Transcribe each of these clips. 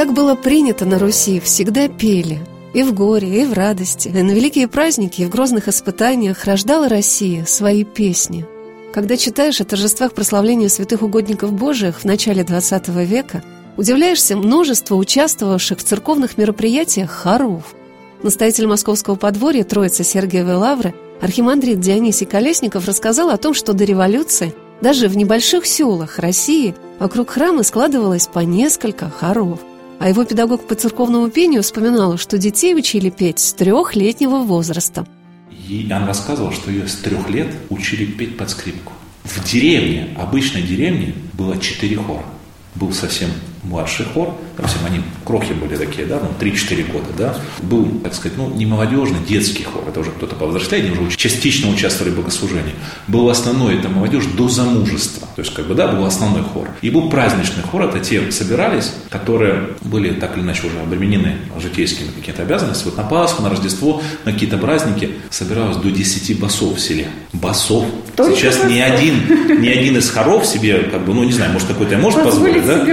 Так было принято на Руси, всегда пели. И в горе, и в радости, и на великие праздники, и в грозных испытаниях рождала Россия свои песни. Когда читаешь о торжествах прославления святых угодников Божиих в начале XX века, удивляешься множеству участвовавших в церковных мероприятиях хоров. Настоятель московского подворья Троицы Сергиевой Лавры архимандрит Дионисий Колесников рассказал о том, что до революции даже в небольших селах России вокруг храма складывалось по несколько хоров. А его педагог по церковному пению вспоминала, что детей учили петь с трехлетнего возраста. И она рассказывала, что ее с трех лет учили петь под скрипку. В деревне, обычной деревне, было четыре хора. Был совсем младший хор, совсем они крохи были такие, да, ну, 3-4 года, да. Был, так сказать, ну, не молодежный, детский хор, это уже кто-то повзрослее, уже частично участвовали в богослужении. Был основной, это молодежь до замужества, то есть, как бы, да, был основной хор. И был праздничный хор, это те собирались, которые были так или иначе уже обременены житейскими какими-то обязанностями. Вот на Пасху, на Рождество, на какие-то праздники собиралось до 10 басов в селе. Басов. Только Сейчас басов. ни один, ни один из хоров себе, как бы, ну, не знаю, может, какой-то может позволить, да?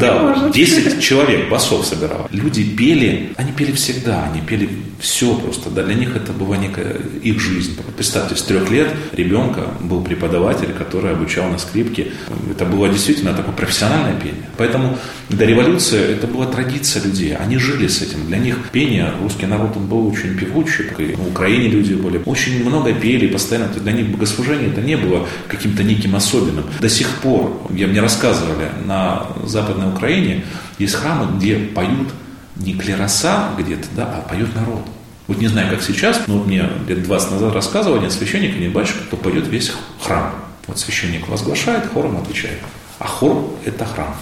да, да, 10 человек басов собирал. Люди пели, они пели всегда, они пели все просто. Да, для них это была некая их жизнь. Представьте, с трех лет ребенка был преподаватель, который обучал на скрипке. Это было действительно такое профессиональное пение. Поэтому до революции это была традиция людей. Они жили с этим. Для них пение, русский народ, он был очень певучий. И в Украине люди были очень много пели, постоянно. Для них богослужение это не было каким-то неким особенным. До сих пор, я мне рассказывали, на Западной Украине есть храмы, где поют не клероса где-то, да, а поет народ. Вот не знаю, как сейчас, но вот мне лет 20 назад рассказывали, нет священника, нет батюшка, кто поет весь храм. Вот священник возглашает, хором отвечает. А хор – это храм.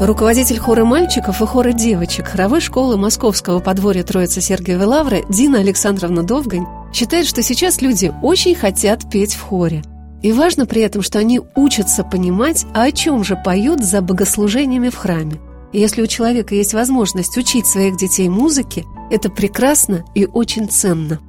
Руководитель хора мальчиков и хора девочек хоровой школы Московского подворья Троицы Сергиевой Лавры Дина Александровна Довгань считает, что сейчас люди очень хотят петь в хоре. И важно при этом, что они учатся понимать, а о чем же поют за богослужениями в храме. И если у человека есть возможность учить своих детей музыке, это прекрасно и очень ценно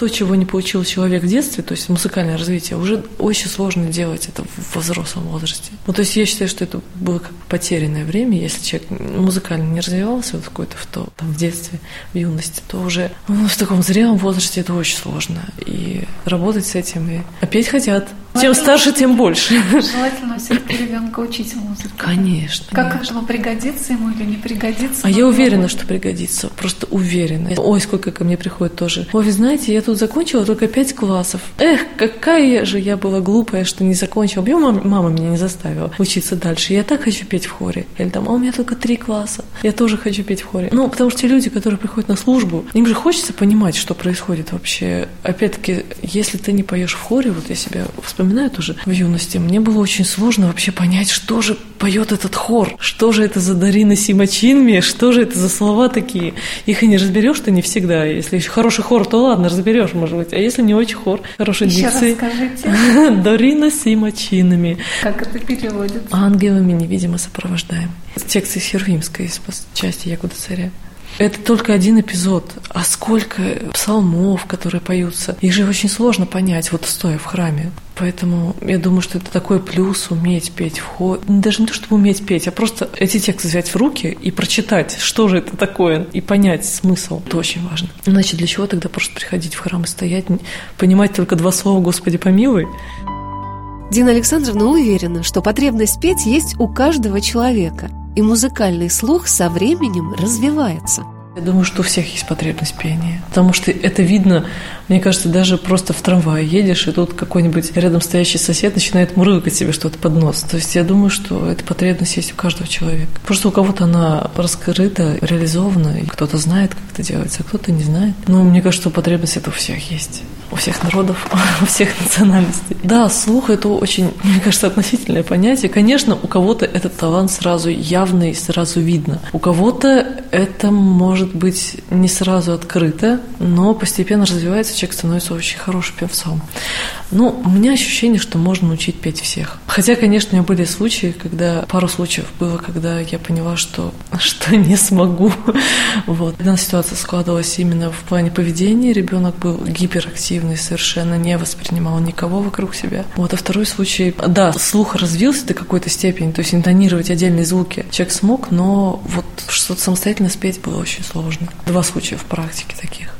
то, чего не получил человек в детстве, то есть музыкальное развитие, уже очень сложно делать это в взрослом возрасте. Ну, то есть я считаю, что это было как потерянное время, если человек музыкально не развивался вот какой-то в, то, там, в детстве, в юности, то уже ну, в таком зрелом возрасте это очень сложно. И работать с этим, и опять хотят. Чем старше, тем больше. Желательно все-таки ребенка учить музыке. Конечно. Как конечно. пригодится ему или не пригодится. А я уверена, что пригодится. Просто уверена. Ой, сколько ко мне приходит тоже. Ой, вы знаете, я тут закончила только пять классов. Эх, какая же я была глупая, что не закончила. Мама, мама меня не заставила учиться дальше. Я так хочу петь в хоре. Или там, а у меня только три класса. Я тоже хочу петь в хоре. Ну, потому что те люди, которые приходят на службу, им же хочется понимать, что происходит вообще. Опять-таки, если ты не поешь в хоре, вот я себя вспоминаю, вспоминаю тоже в юности, мне было очень сложно вообще понять, что же поет этот хор, что же это за Дарина Симачинми, что же это за слова такие. Их и не разберешь ты не всегда. Если хороший хор, то ладно, разберешь, может быть. А если не очень хор, хороший Еще дикции. расскажите. Дарина Симачинами. Как это переводится? Ангелами невидимо сопровождаем. Текст из Херувимской, из части Якуда царя. Это только один эпизод. А сколько псалмов, которые поются. Их же очень сложно понять, вот стоя в храме. Поэтому я думаю, что это такой плюс уметь петь в хор. Даже не то, чтобы уметь петь, а просто эти тексты взять в руки и прочитать, что же это такое, и понять смысл. Это очень важно. Иначе для чего тогда просто приходить в храм и стоять, понимать только два слова «Господи помилуй»? Дина Александровна уверена, что потребность петь есть у каждого человека – и музыкальный слух со временем развивается. Я думаю, что у всех есть потребность пения. Потому что это видно, мне кажется, даже просто в трамвае едешь, и тут какой-нибудь рядом стоящий сосед начинает мурлыкать себе что-то под нос. То есть я думаю, что эта потребность есть у каждого человека. Просто у кого-то она раскрыта, реализована, и кто-то знает, как это делается, а кто-то не знает. Но мне кажется, что потребность это у всех есть у всех народов, у всех национальностей. Да, слух – это очень, мне кажется, относительное понятие. Конечно, у кого-то этот талант сразу явный, сразу видно. У кого-то это может быть не сразу открыто, но постепенно развивается, человек становится очень хорошим певцом. Ну, у меня ощущение, что можно учить петь всех. Хотя, конечно, у меня были случаи, когда пару случаев было, когда я поняла, что, что не смогу. Вот. Одна ситуация складывалась именно в плане поведения. Ребенок был гиперактивный, совершенно не воспринимал никого вокруг себя. Вот. А второй случай, да, слух развился до какой-то степени, то есть интонировать отдельные звуки человек смог, но вот что-то самостоятельно спеть было очень сложно. Два случая в практике таких.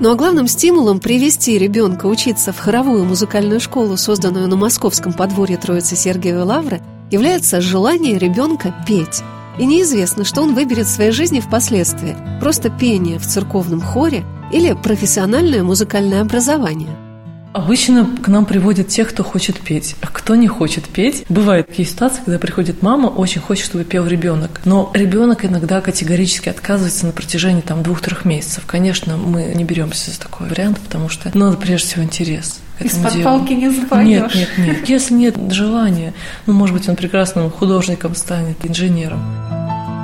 Ну а главным стимулом привести ребенка учиться в хоровую музыкальную школу, созданную на московском подворье Троицы Сергиевой Лавры, является желание ребенка петь. И неизвестно, что он выберет в своей жизни впоследствии – просто пение в церковном хоре или профессиональное музыкальное образование – Обычно к нам приводят тех, кто хочет петь. А кто не хочет петь, бывают такие ситуации, когда приходит мама, очень хочет, чтобы пел ребенок. Но ребенок иногда категорически отказывается на протяжении там двух-трех месяцев. Конечно, мы не беремся за такой вариант, потому что надо прежде всего интерес. Из-под палки не запоешь. Нет, нет, нет. Если нет желания, ну, может быть, он прекрасным художником станет, инженером.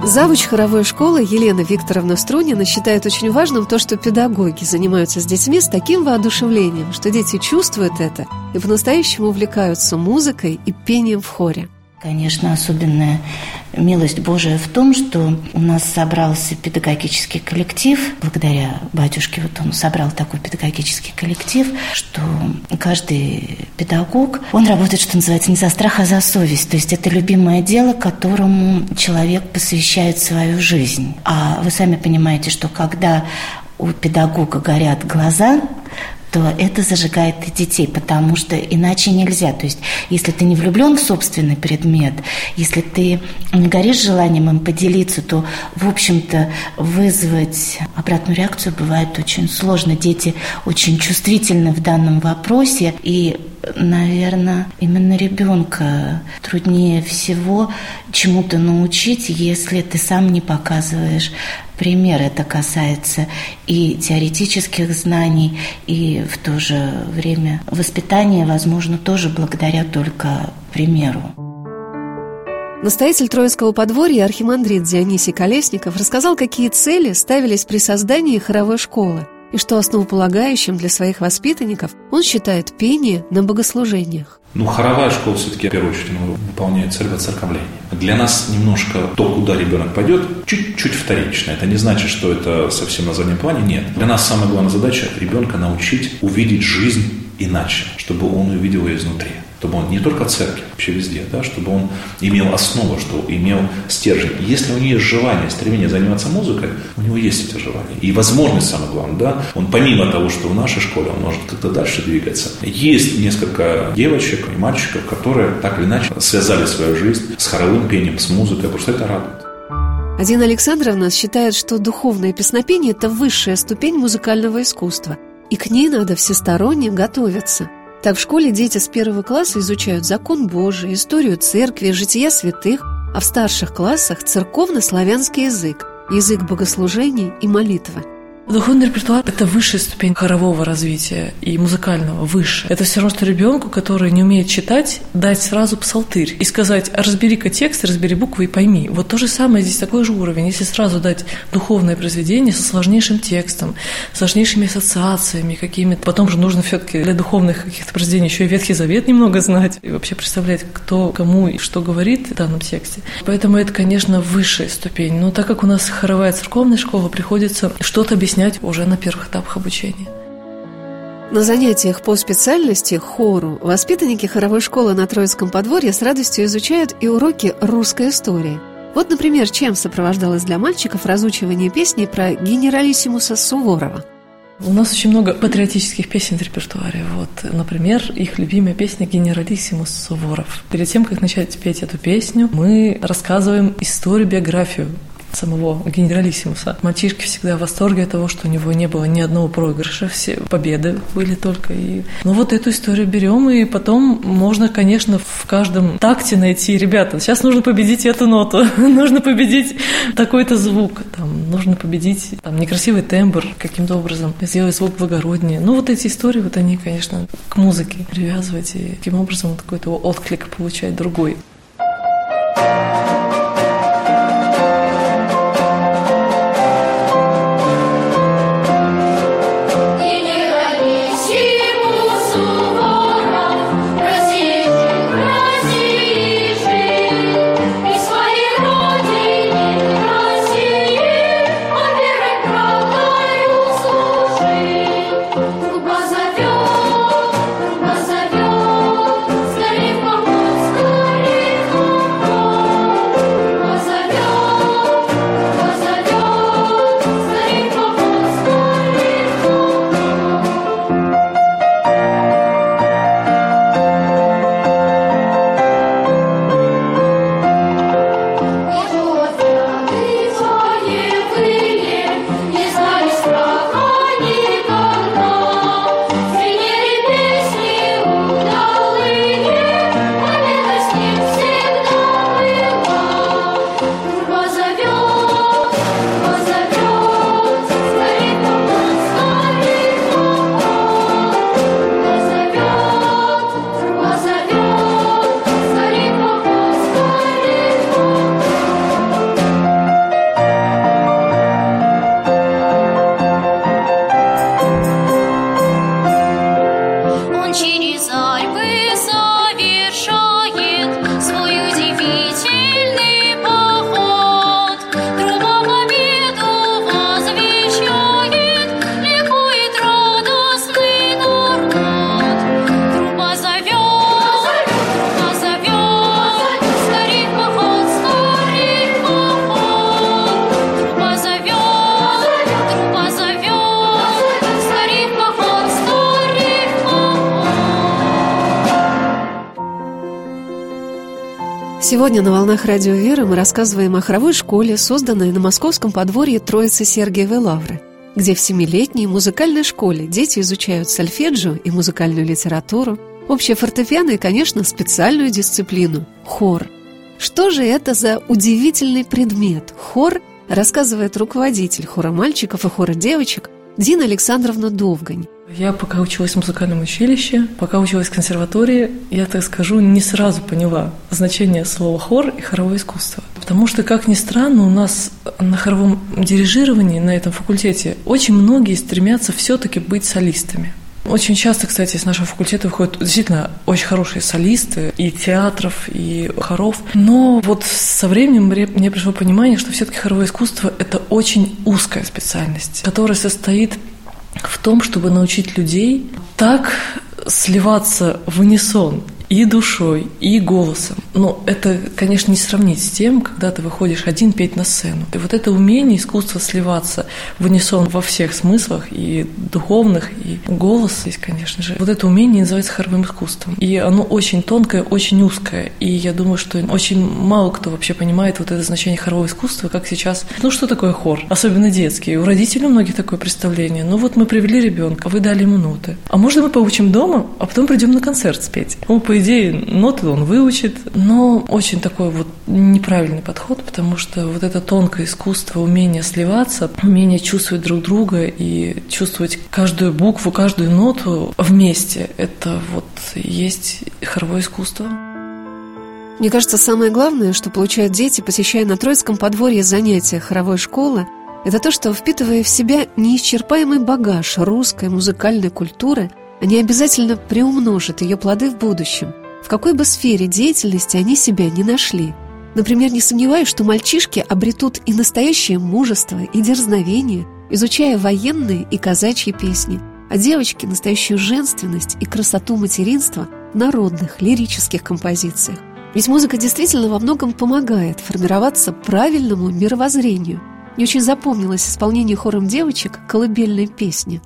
Завуч хоровой школы Елена Викторовна Струнина считает очень важным то, что педагоги занимаются с детьми с таким воодушевлением, что дети чувствуют это и по-настоящему увлекаются музыкой и пением в хоре. Конечно, особенная милость Божия в том, что у нас собрался педагогический коллектив. Благодаря батюшке вот он собрал такой педагогический коллектив, что каждый педагог, он работает, что называется, не за страх, а за совесть. То есть это любимое дело, которому человек посвящает свою жизнь. А вы сами понимаете, что когда у педагога горят глаза, то это зажигает и детей, потому что иначе нельзя. То есть, если ты не влюблен в собственный предмет, если ты не горишь желанием им поделиться, то, в общем-то, вызвать обратную реакцию бывает очень сложно. Дети очень чувствительны в данном вопросе, и наверное, именно ребенка труднее всего чему-то научить, если ты сам не показываешь пример. Это касается и теоретических знаний, и в то же время воспитания, возможно, тоже благодаря только примеру. Настоятель Троицкого подворья архимандрит Дионисий Колесников рассказал, какие цели ставились при создании хоровой школы и что основополагающим для своих воспитанников он считает пение на богослужениях. Ну, хоровая школа все-таки, в первую очередь, выполняет цель воцерковления. Для нас немножко то, куда ребенок пойдет, чуть-чуть вторично. Это не значит, что это совсем на заднем плане. Нет. Для нас самая главная задача – ребенка научить увидеть жизнь иначе, чтобы он увидел ее изнутри чтобы он не только в церкви, вообще везде, да, чтобы он имел основу, что имел стержень. Если у него есть желание, стремление заниматься музыкой, у него есть эти желания. И возможность, самое главное, да, он помимо того, что в нашей школе, он может как-то дальше двигаться. Есть несколько девочек и мальчиков, которые так или иначе связали свою жизнь с хоровым пением, с музыкой, потому что это радует. Один Александровна считает, что духовное песнопение – это высшая ступень музыкального искусства, и к ней надо всесторонне готовиться – так в школе дети с первого класса изучают закон Божий, историю церкви, жития святых, а в старших классах церковно-славянский язык, язык богослужений и молитвы – Духовный репертуар – это высшая ступень хорового развития и музыкального, выше. Это все равно, что ребенку, который не умеет читать, дать сразу псалтырь и сказать, разбери-ка текст, разбери буквы и пойми. Вот то же самое здесь такой же уровень. Если сразу дать духовное произведение со сложнейшим текстом, сложнейшими ассоциациями какими-то, потом же нужно все таки для духовных каких-то произведений еще и Ветхий Завет немного знать и вообще представлять, кто кому и что говорит в данном тексте. Поэтому это, конечно, высшая ступень. Но так как у нас хоровая церковная школа, приходится что-то объяснять объяснять уже на первых этапах обучения. На занятиях по специальности хору воспитанники хоровой школы на Троицком подворье с радостью изучают и уроки русской истории. Вот, например, чем сопровождалось для мальчиков разучивание песни про генералиссимуса Суворова. У нас очень много патриотических песен в репертуаре. Вот, например, их любимая песня «Генералиссимус Суворов». Перед тем, как начать петь эту песню, мы рассказываем историю, биографию самого генералиссимуса. Мальчишки всегда в восторге от того, что у него не было ни одного проигрыша, все победы были только. И... Ну вот эту историю берем, и потом можно, конечно, в каждом такте найти, ребята, сейчас нужно победить эту ноту, нужно победить такой-то звук, там, нужно победить там, некрасивый тембр каким-то образом, сделать звук благороднее. Ну вот эти истории, вот они, конечно, к музыке привязывать, и таким образом какой-то отклик получать другой. Сегодня на «Волнах Радио Веры» мы рассказываем о хоровой школе, созданной на московском подворье Троицы Сергиевой Лавры, где в семилетней музыкальной школе дети изучают сольфеджио и музыкальную литературу, общее фортепиано и, конечно, специальную дисциплину – хор. Что же это за удивительный предмет – хор, рассказывает руководитель хора мальчиков и хора девочек Дина Александровна Довгань. Я пока училась в музыкальном училище, пока училась в консерватории, я так скажу, не сразу поняла значение слова хор и хоровое искусство. Потому что, как ни странно, у нас на хоровом дирижировании на этом факультете очень многие стремятся все-таки быть солистами. Очень часто, кстати, из нашего факультета выходят действительно очень хорошие солисты и театров, и хоров. Но вот со временем мне пришло понимание, что все-таки хоровое искусство – это очень узкая специальность, которая состоит в том, чтобы научить людей так сливаться в унисон и душой, и голосом. Но это, конечно, не сравнить с тем, когда ты выходишь один петь на сцену. И вот это умение, искусство сливаться в унисон во всех смыслах, и духовных, и голос есть, конечно же. Вот это умение называется хоровым искусством. И оно очень тонкое, очень узкое. И я думаю, что очень мало кто вообще понимает вот это значение хорового искусства, как сейчас. Ну, что такое хор? Особенно детский. У родителей у многих такое представление. Ну, вот мы привели ребенка, вы дали ему ноты. А можно мы поучим дома, а потом придем на концерт спеть? Ну, по идее, ноты он выучит, но очень такой вот неправильный подход, потому что вот это тонкое искусство, умение сливаться, умение чувствовать друг друга и чувствовать каждую букву, каждую ноту вместе, это вот есть хоровое искусство. Мне кажется, самое главное, что получают дети, посещая на Троицком подворье занятия хоровой школы, это то, что, впитывая в себя неисчерпаемый багаж русской музыкальной культуры, они обязательно приумножат ее плоды в будущем – в какой бы сфере деятельности они себя не нашли. Например, не сомневаюсь, что мальчишки обретут и настоящее мужество, и дерзновение, изучая военные и казачьи песни, а девочки – настоящую женственность и красоту материнства в народных лирических композициях. Ведь музыка действительно во многом помогает формироваться правильному мировоззрению. Мне очень запомнилось исполнение хором девочек колыбельной песни.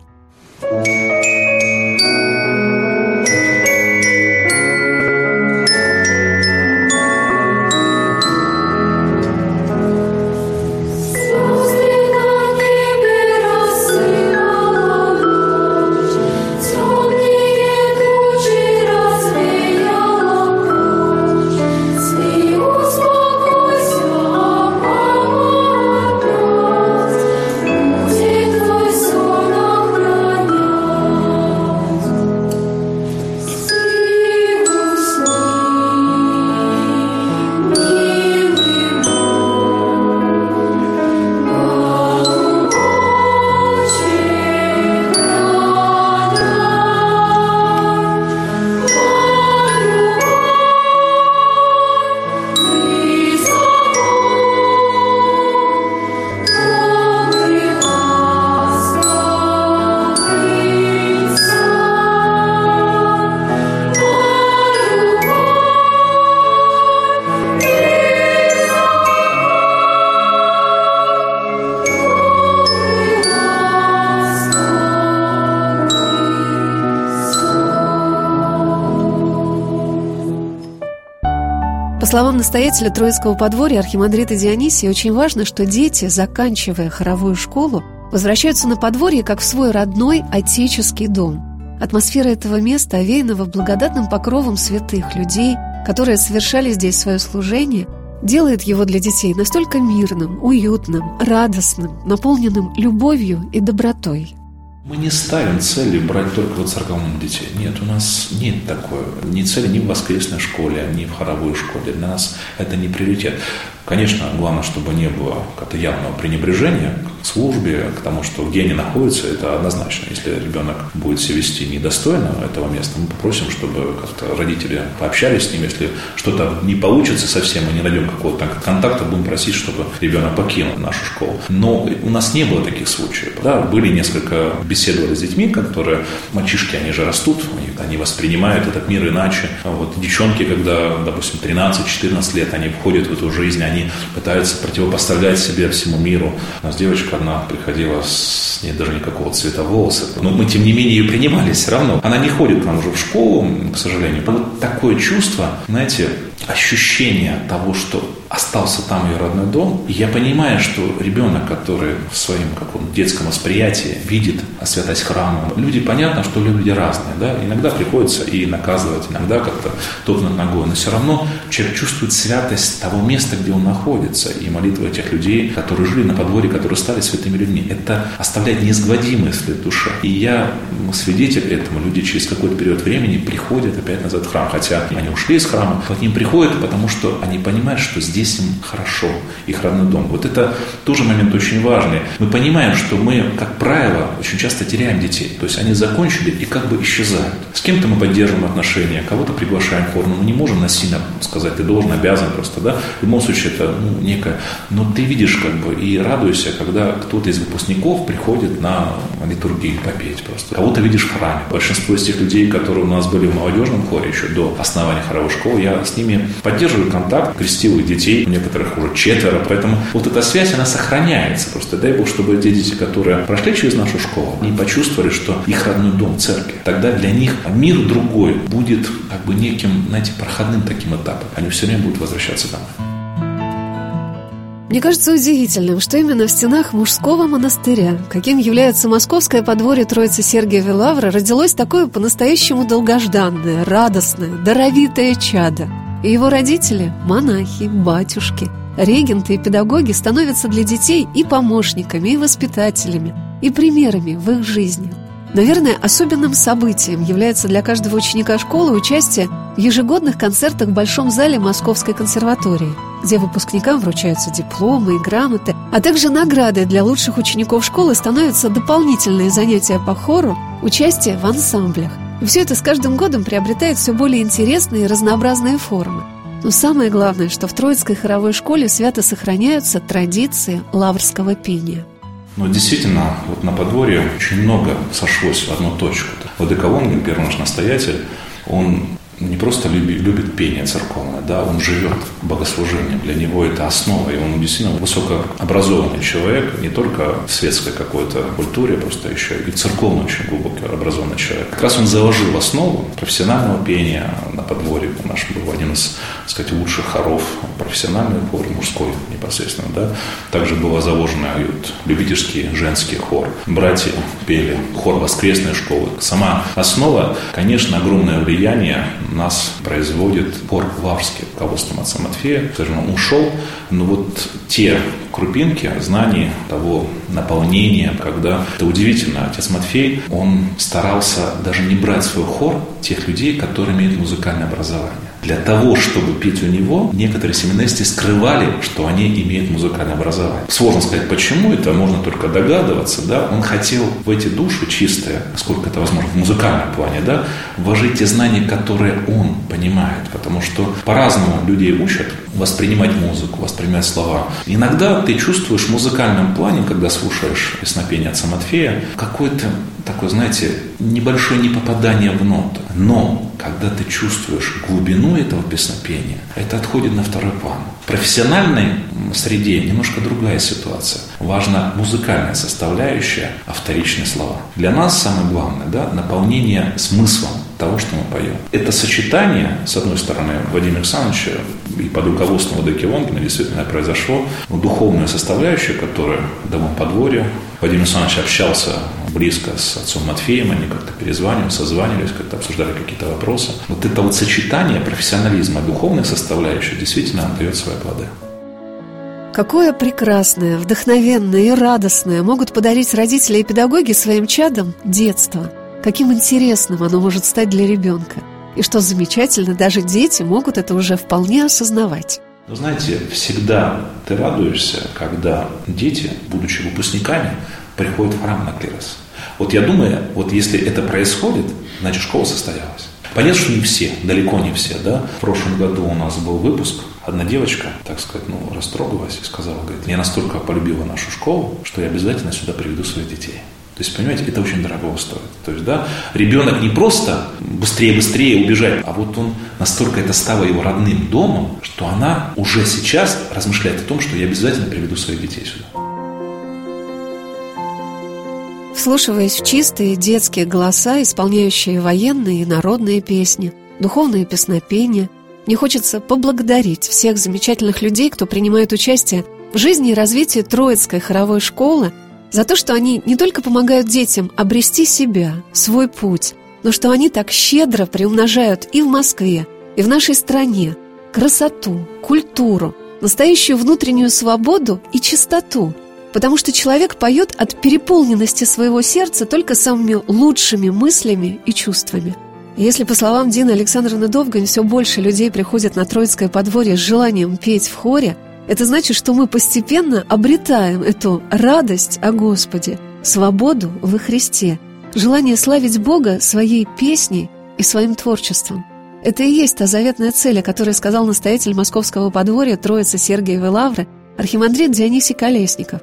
Словам настоятеля Троицкого подворья архимандрита Дионисия, очень важно, что дети, заканчивая хоровую школу, возвращаются на подворье как в свой родной отеческий дом. Атмосфера этого места, овеянного благодатным покровом святых людей, которые совершали здесь свое служение, делает его для детей настолько мирным, уютным, радостным, наполненным любовью и добротой. Мы не ставим цели брать только вот церковных детей. Нет, у нас нет такой. Ни цели ни в воскресной школе, ни в хоровой школе. Для нас это не приоритет. Конечно, главное, чтобы не было какого-то явного пренебрежения к службе, к тому, что где они находятся, это однозначно. Если ребенок будет себя вести недостойно этого места, мы попросим, чтобы как-то родители пообщались с ним. Если что-то не получится совсем, мы не найдем какого-то контакта, будем просить, чтобы ребенок покинул нашу школу. Но у нас не было таких случаев. Да, были несколько беседовали с детьми, которые, мальчишки, они же растут, они воспринимают этот мир иначе. А вот девчонки, когда, допустим, 13-14 лет, они входят в эту жизнь, они пытаются противопоставлять себе всему миру. У нас девочка одна приходила, с ней даже никакого цвета волоса. Но мы, тем не менее, ее принимали все равно. Она не ходит к нам уже в школу, к сожалению. Вот такое чувство, знаете, ощущение того, что остался там ее родной дом. И я понимаю, что ребенок, который в своем каком детском восприятии видит святость храма, люди, понятно, что люди разные, да, иногда приходится и наказывать, иногда как-то топнуть ногой, но все равно человек чувствует святость того места, где он он находится, и молитва этих людей, которые жили на подворье, которые стали святыми людьми. Это оставляет неизгладимый след душа. И я свидетель этому. Люди через какой-то период времени приходят опять назад в храм. Хотя они ушли из храма, к ним приходят, потому что они понимают, что здесь им хорошо, их родной дом. Вот это тоже момент очень важный. Мы понимаем, что мы, как правило, очень часто теряем детей. То есть они закончили и как бы исчезают. С кем-то мы поддерживаем отношения, кого-то приглашаем в хор, но мы не можем насильно сказать, ты должен, обязан просто, да. В любом случае это ну, некое. Но ты видишь как бы и радуешься, когда кто-то из выпускников приходит на литургию попеть просто. Кого-то видишь в храме. Большинство из тех людей, которые у нас были в молодежном хоре еще до основания хоровой школы, я с ними поддерживаю контакт, крестил их детей, у некоторых уже четверо, поэтому вот эта связь, она сохраняется. Просто дай Бог, чтобы те дети, которые прошли через нашу школу, они почувствовали, что их родной дом, церковь, тогда для них мир другой будет как бы неким, знаете, проходным таким этапом. Они все время будут возвращаться домой. Мне кажется удивительным, что именно в стенах мужского монастыря, каким является московское подворье Троицы Сергиева Лавра, родилось такое по-настоящему долгожданное, радостное, даровитое чадо. И его родители – монахи, батюшки, регенты и педагоги становятся для детей и помощниками, и воспитателями, и примерами в их жизни – Наверное, особенным событием является для каждого ученика школы участие в ежегодных концертах в Большом зале Московской консерватории, где выпускникам вручаются дипломы и грамоты, а также наградой для лучших учеников школы становятся дополнительные занятия по хору, участие в ансамблях. И все это с каждым годом приобретает все более интересные и разнообразные формы. Но самое главное, что в Троицкой хоровой школе свято сохраняются традиции лаврского пения. Но действительно, вот на подворье очень много сошлось в одну точку. Владыка Лонгин, первый наш настоятель, он не просто любит, любит пение церковное, да, он живет богослужением. Для него это основа, и он действительно высокообразованный человек, не только в светской какой-то культуре, просто еще и церковно очень глубоко образованный человек. Как раз он заложил основу профессионального пения на подворье. Наш был один из, так сказать, лучших хоров, профессиональный хор, мужской непосредственно, да. Также было заложено вот, любительский женский хор. Братья пели хор воскресной школы. Сама основа, конечно, огромное влияние нас производит хор Лаврский, руководством отца Матфея. Скажем, ушел, но вот те крупинки знаний, того наполнения, когда это удивительно. Отец Матфей, он старался даже не брать свой хор тех людей, которые имеют музыкальное образование. Для того, чтобы петь у него, некоторые семинаристы скрывали, что они имеют музыкальное образование. Сложно сказать, почему это, можно только догадываться. Да? Он хотел в эти души чистые, насколько это возможно, в музыкальном плане, да, вложить те знания, которые он понимает. Потому что по-разному людей учат воспринимать музыку, воспринимать слова. Иногда ты чувствуешь в музыкальном плане, когда слушаешь песнопение отца Матфея, какой-то такое, знаете, небольшое непопадание в ноту. Но когда ты чувствуешь глубину этого песнопения, это отходит на второй план. В профессиональной среде немножко другая ситуация. Важна музыкальная составляющая, а вторичные слова. Для нас самое главное, да, наполнение смыслом того, что мы поем. Это сочетание, с одной стороны, Владимира Александровича и под руководством Владыки Лонгина действительно произошло, но духовная составляющая, которая в домом подворье, Владимир Александрович общался близко с отцом Матфеем, они как-то перезванивались, созванивались, как-то обсуждали какие-то вопросы. Вот это вот сочетание профессионализма и духовной составляющей действительно дает свои плоды. Какое прекрасное, вдохновенное и радостное могут подарить родители и педагоги своим чадам детство – каким интересным оно может стать для ребенка. И что замечательно, даже дети могут это уже вполне осознавать. Вы знаете, всегда ты радуешься, когда дети, будучи выпускниками, приходят в храм на клирос. Вот я думаю, вот если это происходит, значит школа состоялась. Понятно, что не все, далеко не все, да. В прошлом году у нас был выпуск, одна девочка, так сказать, ну, растрогалась и сказала, говорит, я настолько полюбила нашу школу, что я обязательно сюда приведу своих детей. То есть, понимаете, это очень дорого стоит. То есть, да, ребенок не просто быстрее-быстрее убежать, а вот он настолько это стало его родным домом, что она уже сейчас размышляет о том, что я обязательно приведу своих детей сюда. Вслушиваясь в чистые детские голоса, исполняющие военные и народные песни, духовные песнопения, мне хочется поблагодарить всех замечательных людей, кто принимает участие в жизни и развитии Троицкой хоровой школы – за то, что они не только помогают детям обрести себя, свой путь, но что они так щедро приумножают и в Москве, и в нашей стране красоту, культуру, настоящую внутреннюю свободу и чистоту, потому что человек поет от переполненности своего сердца только самыми лучшими мыслями и чувствами. Если, по словам Дины Александровны Довгань, все больше людей приходят на Троицкое подворье с желанием петь в хоре, это значит, что мы постепенно обретаем эту радость о Господе, свободу во Христе, желание славить Бога своей песней и своим творчеством. Это и есть та заветная цель, о которой сказал настоятель московского подворья Троицы Сергиевой Лавры архимандрит Дионисий Колесников.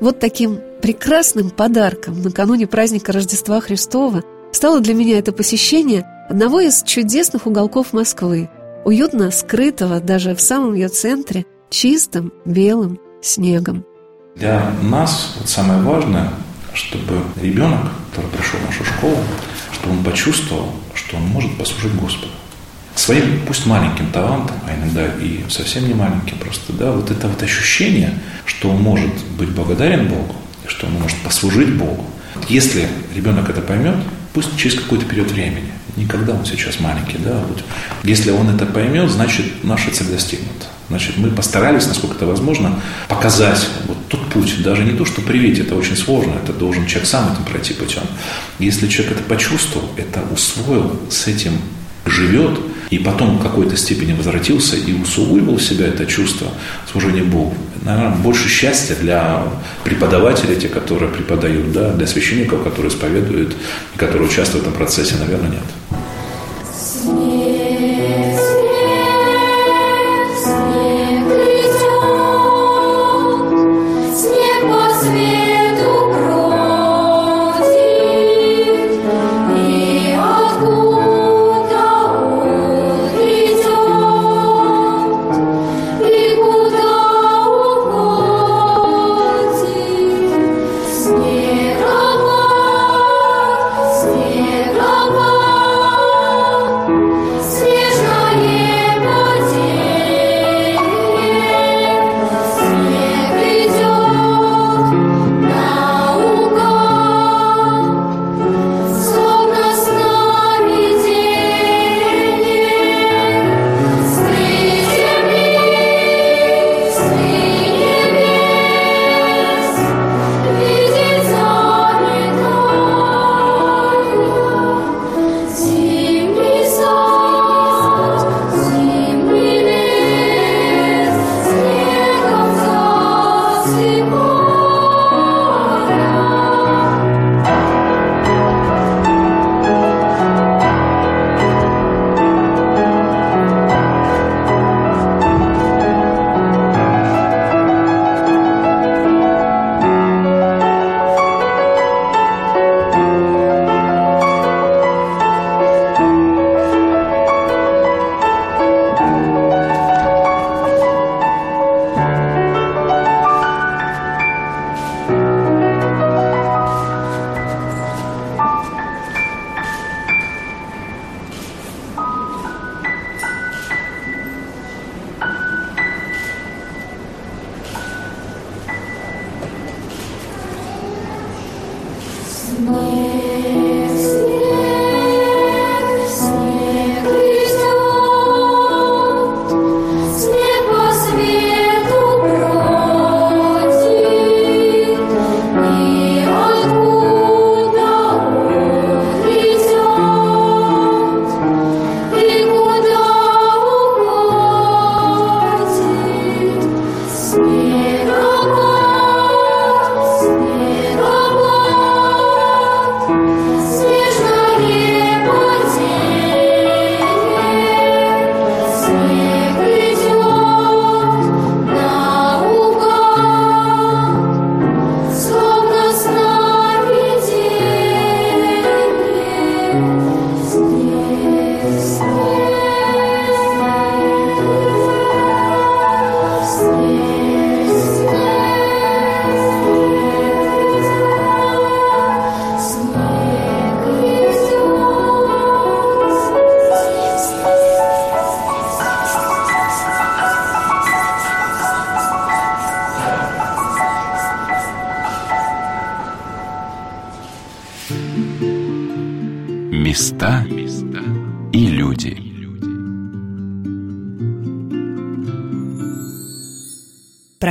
Вот таким прекрасным подарком накануне праздника Рождества Христова стало для меня это посещение одного из чудесных уголков Москвы, уютно скрытого даже в самом ее центре чистым белым снегом. Для нас вот самое важное, чтобы ребенок, который пришел в нашу школу, чтобы он почувствовал, что он может послужить Господу своим, пусть маленьким талантом, а иногда и совсем не маленьким просто, да, вот это вот ощущение, что он может быть благодарен Богу, что он может послужить Богу. Если ребенок это поймет, пусть через какой-то период времени, никогда он сейчас маленький, да, вот, если он это поймет, значит наша цель достигнута. Значит, мы постарались, насколько это возможно, показать вот тот путь. Даже не то, что привить, это очень сложно, это должен человек сам этим пройти путем. Если человек это почувствовал, это усвоил, с этим живет, и потом в какой-то степени возвратился и усугубил себя это чувство служения Богу. Наверное, больше счастья для преподавателей, те, которые преподают, да, для священников, которые исповедуют, которые участвуют в этом процессе, наверное, нет.